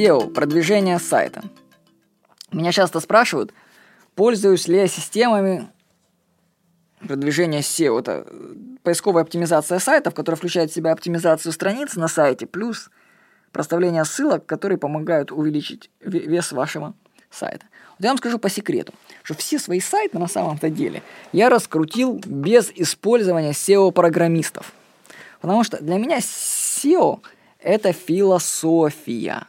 SEO, продвижение сайта. Меня часто спрашивают, пользуюсь ли я системами продвижения SEO. Это поисковая оптимизация сайтов, которая включает в себя оптимизацию страниц на сайте, плюс проставление ссылок, которые помогают увеличить вес вашего сайта. Вот я вам скажу по секрету, что все свои сайты на самом-то деле я раскрутил без использования SEO-программистов. Потому что для меня SEO – это философия.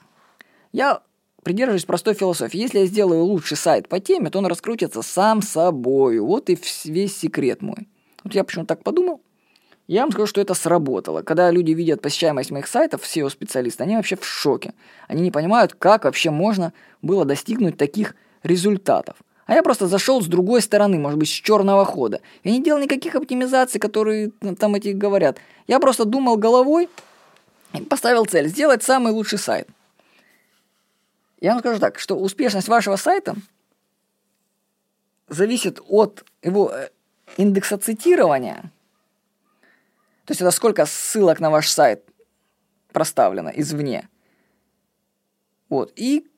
Я придерживаюсь простой философии. Если я сделаю лучший сайт по теме, то он раскрутится сам собой. Вот и весь секрет мой. Вот я почему так подумал. Я вам скажу, что это сработало. Когда люди видят посещаемость моих сайтов, SEO-специалисты, они вообще в шоке. Они не понимают, как вообще можно было достигнуть таких результатов. А я просто зашел с другой стороны, может быть, с черного хода. Я не делал никаких оптимизаций, которые там эти говорят. Я просто думал головой и поставил цель сделать самый лучший сайт. Я вам скажу так, что успешность вашего сайта зависит от его э, индекса цитирования. То есть это сколько ссылок на ваш сайт проставлено извне. Вот. И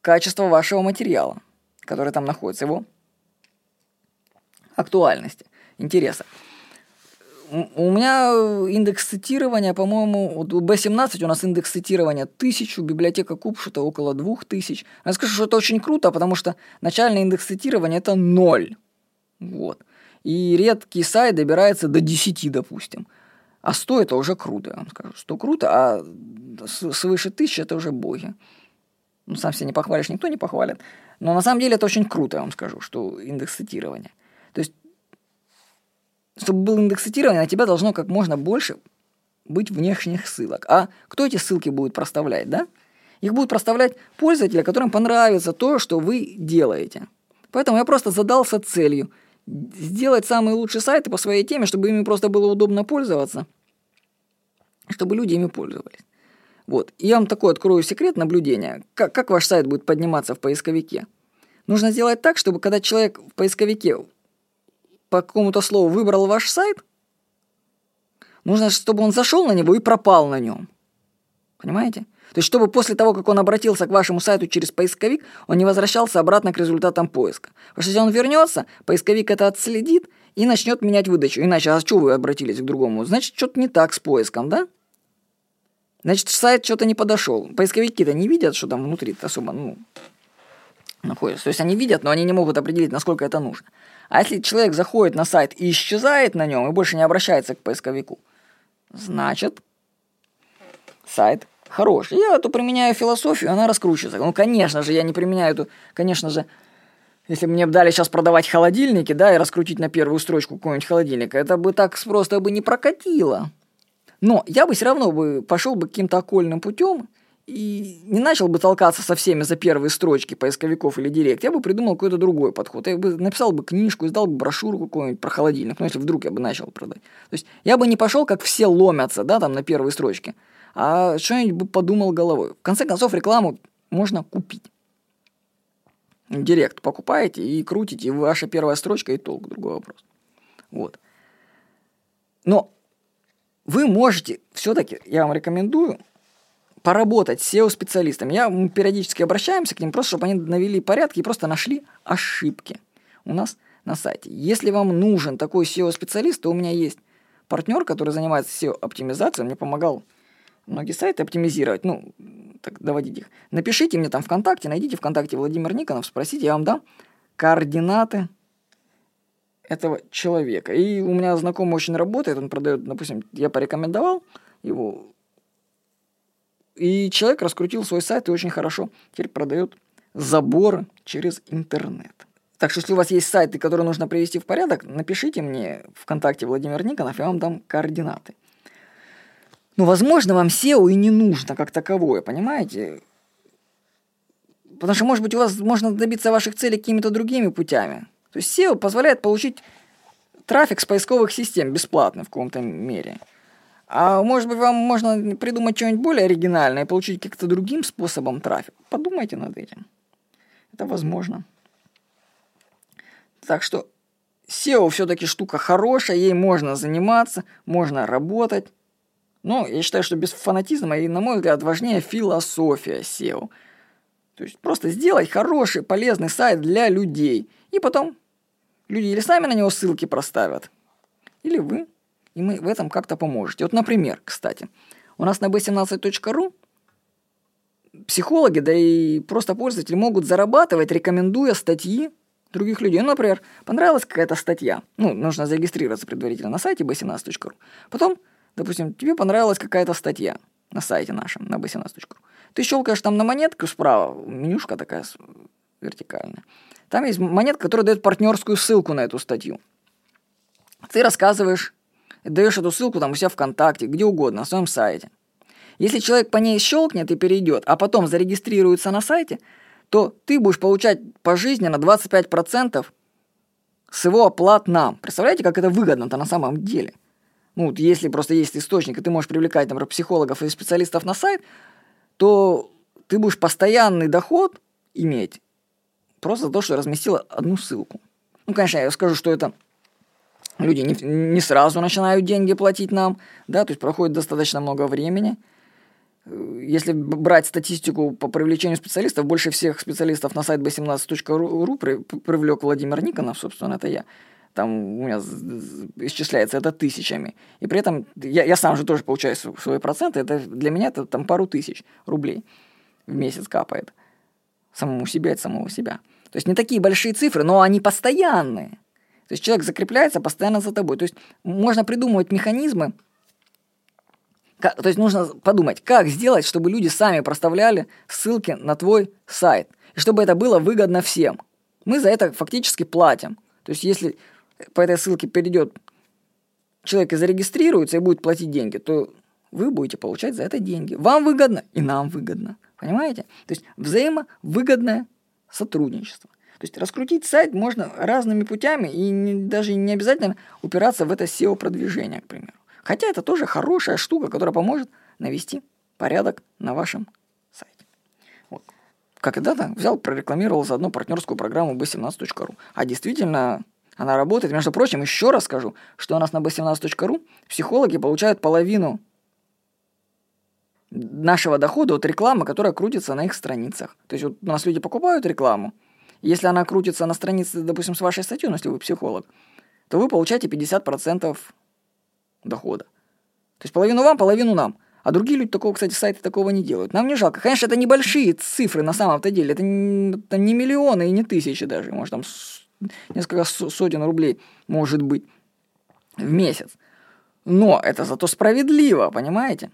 качество вашего материала, который там находится, его актуальности, интереса. У меня индекс цитирования, по-моему, вот у B17 у нас индекс цитирования 1000, библиотека Купшута около 2000. Я скажу, что это очень круто, потому что начальный индекс цитирования это 0. Вот. И редкий сайт добирается до 10, допустим. А 100 это уже круто, я вам скажу. 100 круто, а свыше 1000 это уже боги. Ну, сам себя не похвалишь, никто не похвалит. Но на самом деле это очень круто, я вам скажу, что индекс цитирования. То есть, чтобы был индекс на тебя должно как можно больше быть внешних ссылок. А кто эти ссылки будет проставлять, да? Их будут проставлять пользователи, которым понравится то, что вы делаете. Поэтому я просто задался целью сделать самые лучшие сайты по своей теме, чтобы ими просто было удобно пользоваться, чтобы люди ими пользовались. Вот. И я вам такой открою секрет наблюдения. Как, как ваш сайт будет подниматься в поисковике? Нужно сделать так, чтобы когда человек в поисковике по какому-то слову выбрал ваш сайт, нужно, чтобы он зашел на него и пропал на нем. Понимаете? То есть, чтобы после того, как он обратился к вашему сайту через поисковик, он не возвращался обратно к результатам поиска. Потому что если он вернется, поисковик это отследит и начнет менять выдачу. Иначе, а что вы обратились к другому? Значит, что-то не так с поиском, да? Значит, сайт что-то не подошел. Поисковики-то не видят, что там внутри особо, ну, находится. То есть они видят, но они не могут определить, насколько это нужно. А если человек заходит на сайт и исчезает на нем и больше не обращается к поисковику, значит, сайт хороший. Я эту применяю философию, она раскручивается. Ну, конечно же, я не применяю эту, конечно же, если бы мне дали сейчас продавать холодильники, да, и раскрутить на первую строчку какой-нибудь холодильник, это бы так просто бы не прокатило. Но я бы все равно бы пошел бы каким-то окольным путем и не начал бы толкаться со всеми за первые строчки поисковиков или директ, я бы придумал какой-то другой подход. Я бы написал бы книжку, издал бы брошюру какую-нибудь про холодильник, ну, если вдруг я бы начал продать. То есть я бы не пошел, как все ломятся, да, там на первые строчки, а что-нибудь бы подумал головой. В конце концов, рекламу можно купить. Директ покупаете и крутите, и ваша первая строчка и толк, другой вопрос. Вот. Но вы можете все-таки, я вам рекомендую, поработать SEO-специалистом. Я, мы периодически обращаемся к ним, просто чтобы они навели порядки и просто нашли ошибки у нас на сайте. Если вам нужен такой SEO-специалист, то у меня есть партнер, который занимается SEO-оптимизацией, он мне помогал многие сайты оптимизировать, ну, так доводить их. Напишите мне там ВКонтакте, найдите ВКонтакте Владимир Никонов, спросите, я вам дам координаты этого человека. И у меня знакомый очень работает, он продает, допустим, я порекомендовал его, и человек раскрутил свой сайт и очень хорошо теперь продает заборы через интернет. Так что если у вас есть сайты, которые нужно привести в порядок, напишите мне ВКонтакте Владимир Никонов, я вам дам координаты. Ну, возможно, вам SEO и не нужно как таковое, понимаете? Потому что, может быть, у вас можно добиться ваших целей какими-то другими путями. То есть SEO позволяет получить трафик с поисковых систем бесплатно в каком-то мере. А может быть, вам можно придумать что-нибудь более оригинальное и получить как-то другим способом трафик. Подумайте над этим. Это возможно. Так что SEO все-таки штука хорошая, ей можно заниматься, можно работать. Но я считаю, что без фанатизма и, на мой взгляд, важнее философия SEO. То есть просто сделать хороший, полезный сайт для людей. И потом люди или сами на него ссылки проставят, или вы. И мы в этом как-то поможете. Вот, например, кстати, у нас на b17.ru психологи, да и просто пользователи могут зарабатывать, рекомендуя статьи других людей. Ну, например, понравилась какая-то статья. Ну, нужно зарегистрироваться предварительно на сайте b17.ru. Потом, допустим, тебе понравилась какая-то статья на сайте нашем, на b17.ru. Ты щелкаешь там на монетку справа, менюшка такая вертикальная. Там есть монетка, которая дает партнерскую ссылку на эту статью. Ты рассказываешь, даешь эту ссылку там у себя ВКонтакте, где угодно, на своем сайте. Если человек по ней щелкнет и перейдет, а потом зарегистрируется на сайте, то ты будешь получать пожизненно 25% с его оплат нам. Представляете, как это выгодно-то на самом деле? Ну, если просто есть источник, и ты можешь привлекать, например, психологов и специалистов на сайт, то ты будешь постоянный доход иметь просто за то, что разместила одну ссылку. Ну, конечно, я скажу, что это люди не, не сразу начинают деньги платить нам, да, то есть проходит достаточно много времени – если брать статистику по привлечению специалистов, больше всех специалистов на сайт b17.ru привлек Владимир Никонов, собственно, это я. Там у меня исчисляется это тысячами. И при этом я, я сам же тоже получаю свои проценты. Это для меня это там пару тысяч рублей в месяц капает. Самому себе от самого себя. То есть не такие большие цифры, но они постоянные. То есть человек закрепляется постоянно за тобой. То есть можно придумывать механизмы, то есть нужно подумать, как сделать, чтобы люди сами проставляли ссылки на твой сайт, и чтобы это было выгодно всем. Мы за это фактически платим. То есть если по этой ссылке перейдет человек и зарегистрируется и будет платить деньги, то вы будете получать за это деньги. Вам выгодно и нам выгодно. Понимаете? То есть взаимовыгодное сотрудничество. То есть раскрутить сайт можно разными путями и не, даже не обязательно упираться в это SEO-продвижение, к примеру. Хотя это тоже хорошая штука, которая поможет навести порядок на вашем сайте. Вот. Когда-то взял, прорекламировал заодно партнерскую программу b17.ru. А действительно, она работает. Между прочим, еще раз скажу, что у нас на b17.ru психологи получают половину нашего дохода от рекламы, которая крутится на их страницах. То есть вот у нас люди покупают рекламу, если она крутится на странице, допустим, с вашей статьей, ну, если вы психолог, то вы получаете 50% дохода. То есть половину вам, половину нам. А другие люди такого, кстати, сайты такого не делают. Нам не жалко. Конечно, это небольшие цифры на самом-то деле. Это не, это не миллионы и не тысячи даже. Может, там несколько сотен рублей может быть в месяц. Но это зато справедливо, понимаете?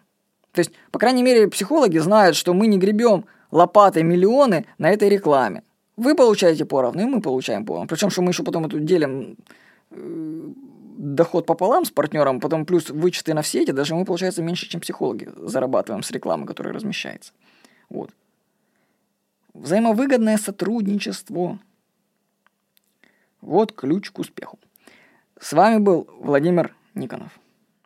То есть, по крайней мере, психологи знают, что мы не гребем лопатой миллионы на этой рекламе. Вы получаете поровну, и мы получаем поровну. Причем, что мы еще потом эту делим э, доход пополам с партнером, потом плюс вычеты на все эти, даже мы, получается, меньше, чем психологи зарабатываем с рекламы, которая размещается. Вот. Взаимовыгодное сотрудничество. Вот ключ к успеху. С вами был Владимир Никонов.